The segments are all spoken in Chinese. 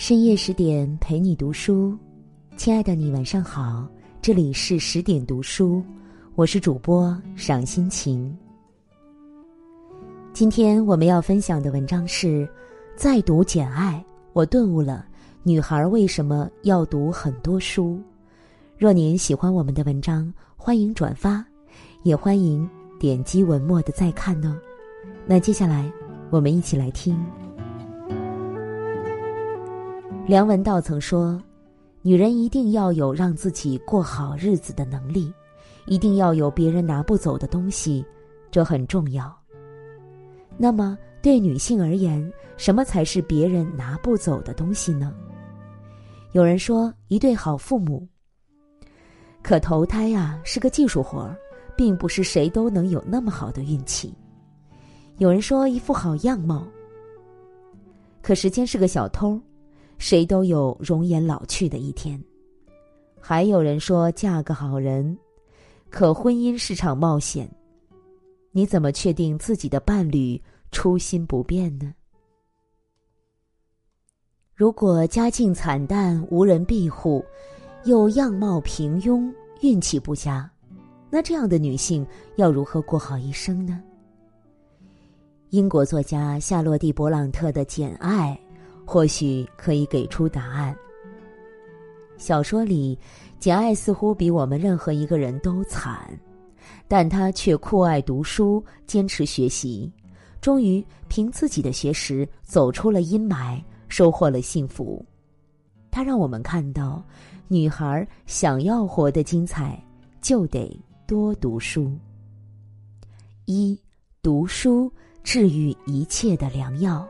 深夜十点陪你读书，亲爱的你晚上好，这里是十点读书，我是主播赏心情。今天我们要分享的文章是：再读《简爱》，我顿悟了，女孩为什么要读很多书？若您喜欢我们的文章，欢迎转发，也欢迎点击文末的再看哦。那接下来，我们一起来听。梁文道曾说：“女人一定要有让自己过好日子的能力，一定要有别人拿不走的东西，这很重要。”那么，对女性而言，什么才是别人拿不走的东西呢？有人说，一对好父母。可投胎呀是个技术活儿，并不是谁都能有那么好的运气。有人说，一副好样貌。可时间是个小偷。谁都有容颜老去的一天，还有人说嫁个好人，可婚姻是场冒险，你怎么确定自己的伴侣初心不变呢？如果家境惨淡、无人庇护，又样貌平庸、运气不佳，那这样的女性要如何过好一生呢？英国作家夏洛蒂·勃朗特的《简爱》。或许可以给出答案。小说里，简爱似乎比我们任何一个人都惨，但她却酷爱读书，坚持学习，终于凭自己的学识走出了阴霾，收获了幸福。她让我们看到，女孩想要活得精彩，就得多读书。一，读书治愈一切的良药。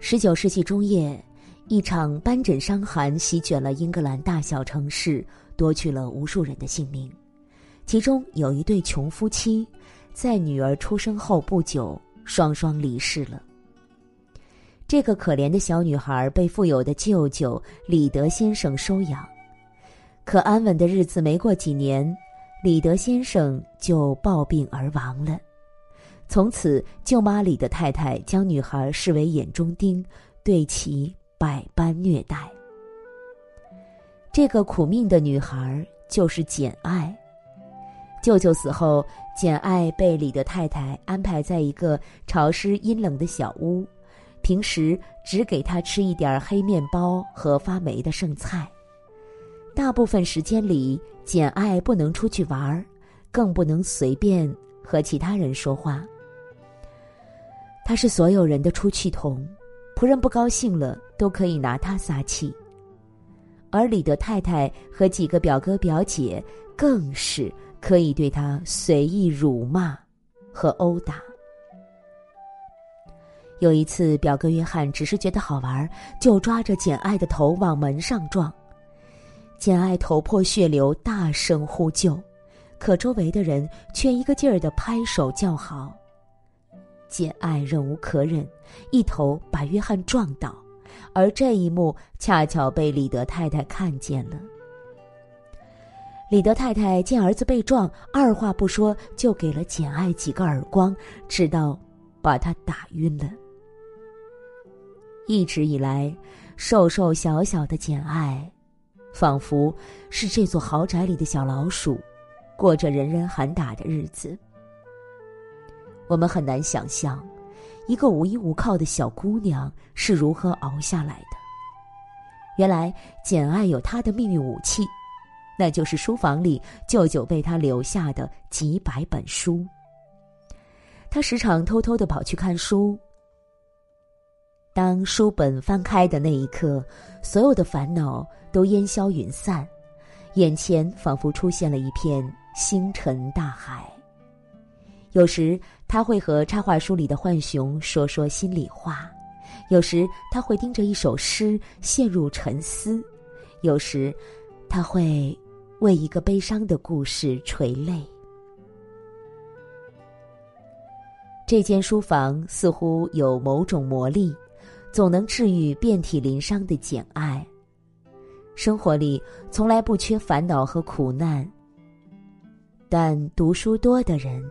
十九世纪中叶，一场斑疹伤寒席卷了英格兰大小城市，夺去了无数人的性命。其中有一对穷夫妻，在女儿出生后不久，双双离世了。这个可怜的小女孩被富有的舅舅李德先生收养，可安稳的日子没过几年，李德先生就暴病而亡了。从此，舅妈李的太太将女孩视为眼中钉，对其百般虐待。这个苦命的女孩就是简爱。舅舅死后，简爱被李的太太安排在一个潮湿阴冷的小屋，平时只给她吃一点黑面包和发霉的剩菜。大部分时间里，简爱不能出去玩儿更不能随便和其他人说话。他是所有人的出气筒，仆人不高兴了都可以拿他撒气，而李德太太和几个表哥表姐更是可以对他随意辱骂和殴打。有一次，表哥约翰只是觉得好玩，就抓着简爱的头往门上撞，简爱头破血流，大声呼救，可周围的人却一个劲儿的拍手叫好。简爱忍无可忍，一头把约翰撞倒，而这一幕恰巧被李德太太看见了。李德太太见儿子被撞，二话不说就给了简爱几个耳光，直到把他打晕了。一直以来，瘦瘦小小的简爱，仿佛是这座豪宅里的小老鼠，过着人人喊打的日子。我们很难想象，一个无依无靠的小姑娘是如何熬下来的。原来，简爱有她的秘密武器，那就是书房里舅舅为她留下的几百本书。她时常偷偷的跑去看书。当书本翻开的那一刻，所有的烦恼都烟消云散，眼前仿佛出现了一片星辰大海。有时他会和插画书里的浣熊说说心里话，有时他会盯着一首诗陷入沉思，有时他会为一个悲伤的故事垂泪。这间书房似乎有某种魔力，总能治愈遍体鳞伤的简爱。生活里从来不缺烦恼和苦难，但读书多的人。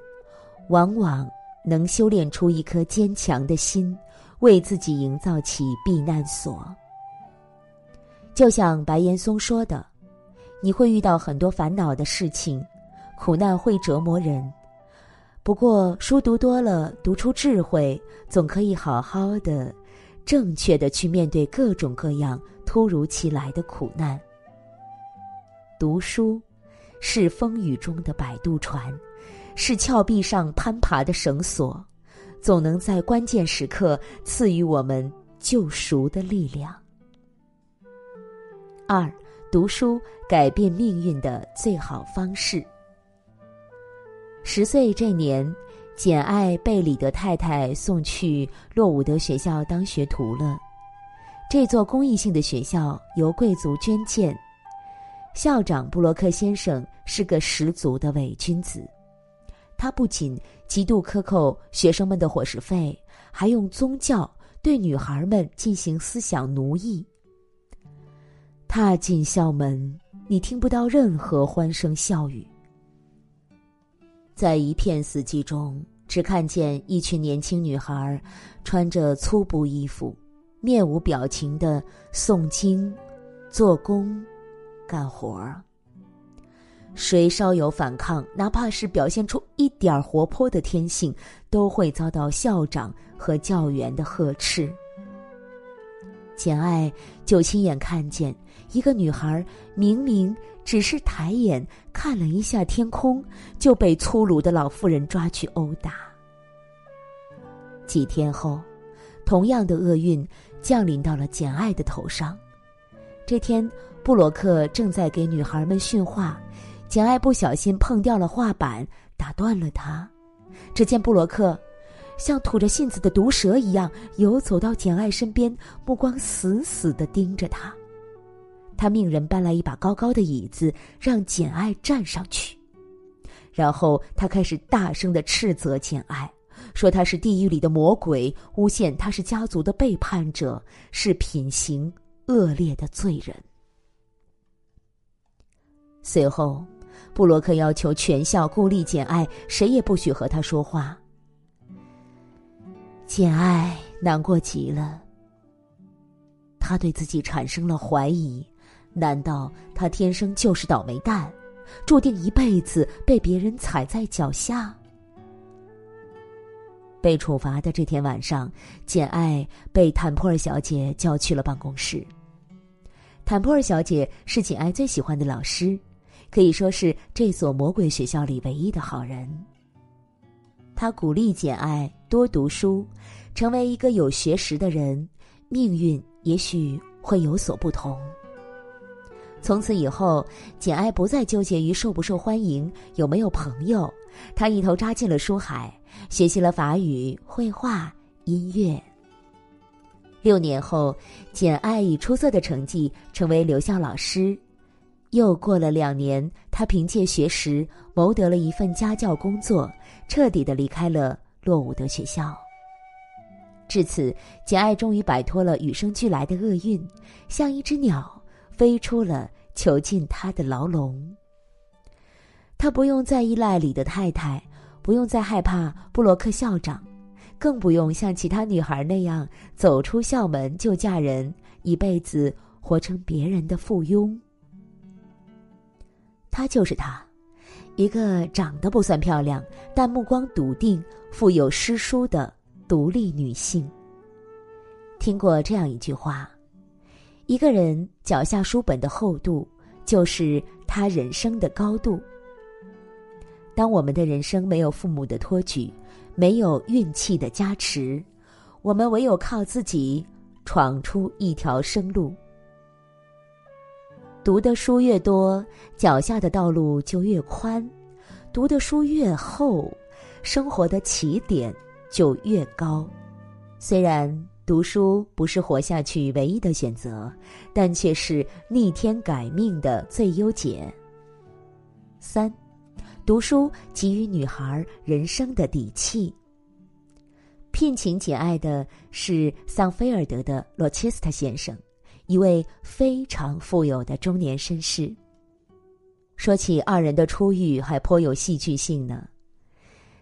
往往能修炼出一颗坚强的心，为自己营造起避难所。就像白岩松说的：“你会遇到很多烦恼的事情，苦难会折磨人。不过书读多了，读出智慧，总可以好好的、正确的去面对各种各样突如其来的苦难。读书，是风雨中的摆渡船，是峭壁上攀爬的绳索。”总能在关键时刻赐予我们救赎的力量。二，读书改变命运的最好方式。十岁这年，简爱被李德太太送去洛伍德学校当学徒了。这座公益性的学校由贵族捐建，校长布洛克先生是个十足的伪君子。他不仅极度克扣学生们的伙食费，还用宗教对女孩们进行思想奴役。踏进校门，你听不到任何欢声笑语，在一片死寂中，只看见一群年轻女孩穿着粗布衣服，面无表情的诵经、做工、干活儿。谁稍有反抗，哪怕是表现出一点活泼的天性，都会遭到校长和教员的呵斥。简爱就亲眼看见一个女孩，明明只是抬眼看了一下天空，就被粗鲁的老妇人抓去殴打。几天后，同样的厄运降临到了简爱的头上。这天，布洛克正在给女孩们训话。简爱不小心碰掉了画板，打断了他。只见布洛克像吐着信子的毒蛇一样游走到简爱身边，目光死死的盯着他。他命人搬来一把高高的椅子，让简爱站上去。然后他开始大声的斥责简爱，说他是地狱里的魔鬼，诬陷他是家族的背叛者，是品行恶劣的罪人。随后。布洛克要求全校孤立简爱，谁也不许和他说话。简爱难过极了，他对自己产生了怀疑：难道他天生就是倒霉蛋，注定一辈子被别人踩在脚下？被处罚的这天晚上，简爱被坦普尔小姐叫去了办公室。坦普尔小姐是简爱最喜欢的老师。可以说是这所魔鬼学校里唯一的好人。他鼓励简爱多读书，成为一个有学识的人，命运也许会有所不同。从此以后，简爱不再纠结于受不受欢迎、有没有朋友，她一头扎进了书海，学习了法语、绘画、音乐。六年后，简爱以出色的成绩成为留校老师。又过了两年，他凭借学识谋得了一份家教工作，彻底的离开了洛伍德学校。至此，简爱终于摆脱了与生俱来的厄运，像一只鸟飞出了囚禁他的牢笼。他不用再依赖李德太太，不用再害怕布洛克校长，更不用像其他女孩那样走出校门就嫁人，一辈子活成别人的附庸。她就是她，一个长得不算漂亮，但目光笃定、富有诗书的独立女性。听过这样一句话：一个人脚下书本的厚度，就是他人生的高度。当我们的人生没有父母的托举，没有运气的加持，我们唯有靠自己闯出一条生路。读的书越多，脚下的道路就越宽；读的书越厚，生活的起点就越高。虽然读书不是活下去唯一的选择，但却是逆天改命的最优解。三，读书给予女孩人生的底气。聘请简爱的是桑菲尔德的罗切斯特先生。一位非常富有的中年绅士。说起二人的初遇，还颇有戏剧性呢。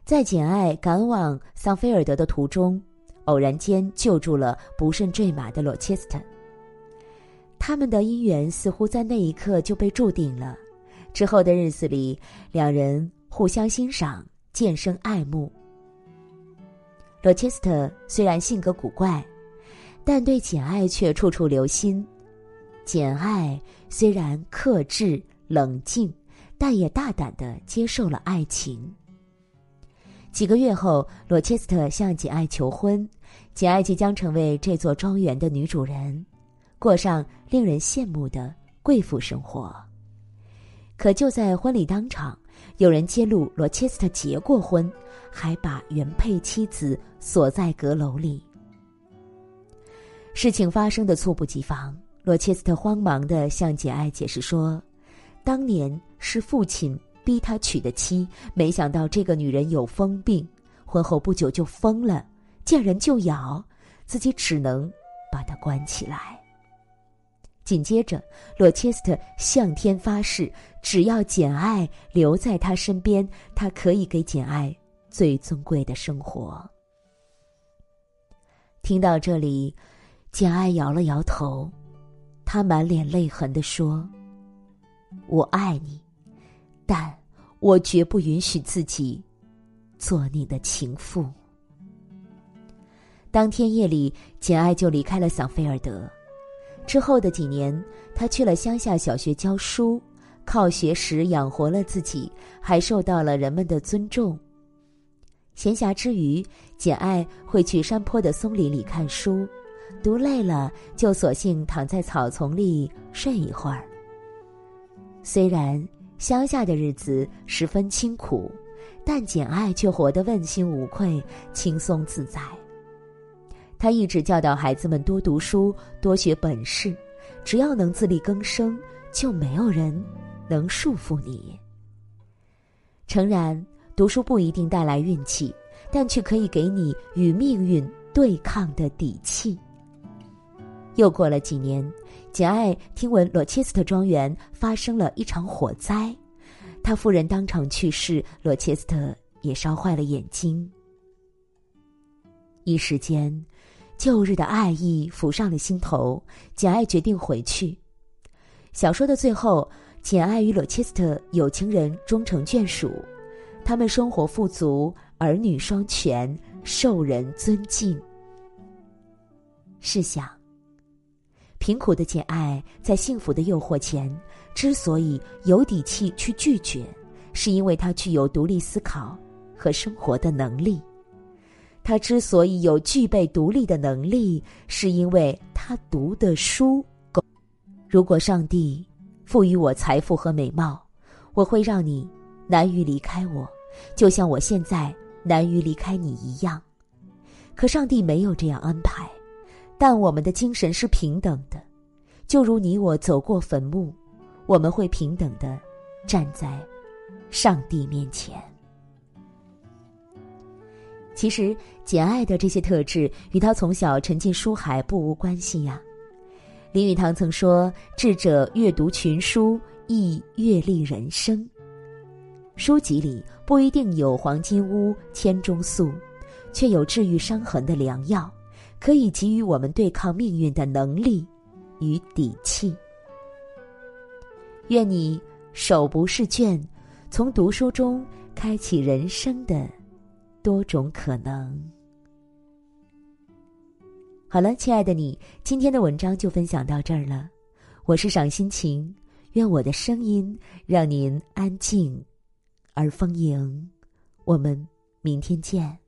在简爱赶往桑菲尔德的途中，偶然间救助了不慎坠马的罗切斯特。他们的姻缘似乎在那一刻就被注定了。之后的日子里，两人互相欣赏，渐生爱慕。罗切斯特虽然性格古怪，但对简爱却处处留心。简爱虽然克制冷静，但也大胆的接受了爱情。几个月后，罗切斯特向简爱求婚，简爱即将成为这座庄园的女主人，过上令人羡慕的贵妇生活。可就在婚礼当场，有人揭露罗切斯特结过婚，还把原配妻子锁在阁楼里。事情发生的猝不及防。罗切斯特慌忙的向简爱解释说：“当年是父亲逼他娶的妻，没想到这个女人有疯病，婚后不久就疯了，见人就咬，自己只能把她关起来。”紧接着，罗切斯特向天发誓，只要简爱留在他身边，他可以给简爱最尊贵的生活。听到这里，简爱摇了摇头。他满脸泪痕地说：“我爱你，但我绝不允许自己做你的情妇。”当天夜里，简爱就离开了桑菲尔德。之后的几年，他去了乡下小学教书，靠学识养活了自己，还受到了人们的尊重。闲暇之余，简爱会去山坡的松林里看书。读累了，就索性躺在草丛里睡一会儿。虽然乡下的日子十分清苦，但简爱却活得问心无愧、轻松自在。他一直教导孩子们多读书、多学本事，只要能自力更生，就没有人能束缚你。诚然，读书不一定带来运气，但却可以给你与命运对抗的底气。又过了几年，简爱听闻罗切斯特庄园发生了一场火灾，他夫人当场去世，罗切斯特也烧坏了眼睛。一时间，旧日的爱意浮上了心头，简爱决定回去。小说的最后，简爱与罗切斯特有情人终成眷属，他们生活富足，儿女双全，受人尊敬。试想。贫苦的简爱在幸福的诱惑前，之所以有底气去拒绝，是因为她具有独立思考和生活的能力。他之所以有具备独立的能力，是因为他读的书够。如果上帝赋予我财富和美貌，我会让你难于离开我，就像我现在难于离开你一样。可上帝没有这样安排。但我们的精神是平等的，就如你我走过坟墓，我们会平等的站在上帝面前。其实，简爱的这些特质与他从小沉浸书海不无关系呀。林语堂曾说：“智者阅读群书，亦阅历人生。”书籍里不一定有黄金屋、千钟粟，却有治愈伤痕的良药。可以给予我们对抗命运的能力与底气。愿你手不释卷，从读书中开启人生的多种可能。好了，亲爱的你，今天的文章就分享到这儿了。我是赏心情，愿我的声音让您安静而丰盈。我们明天见。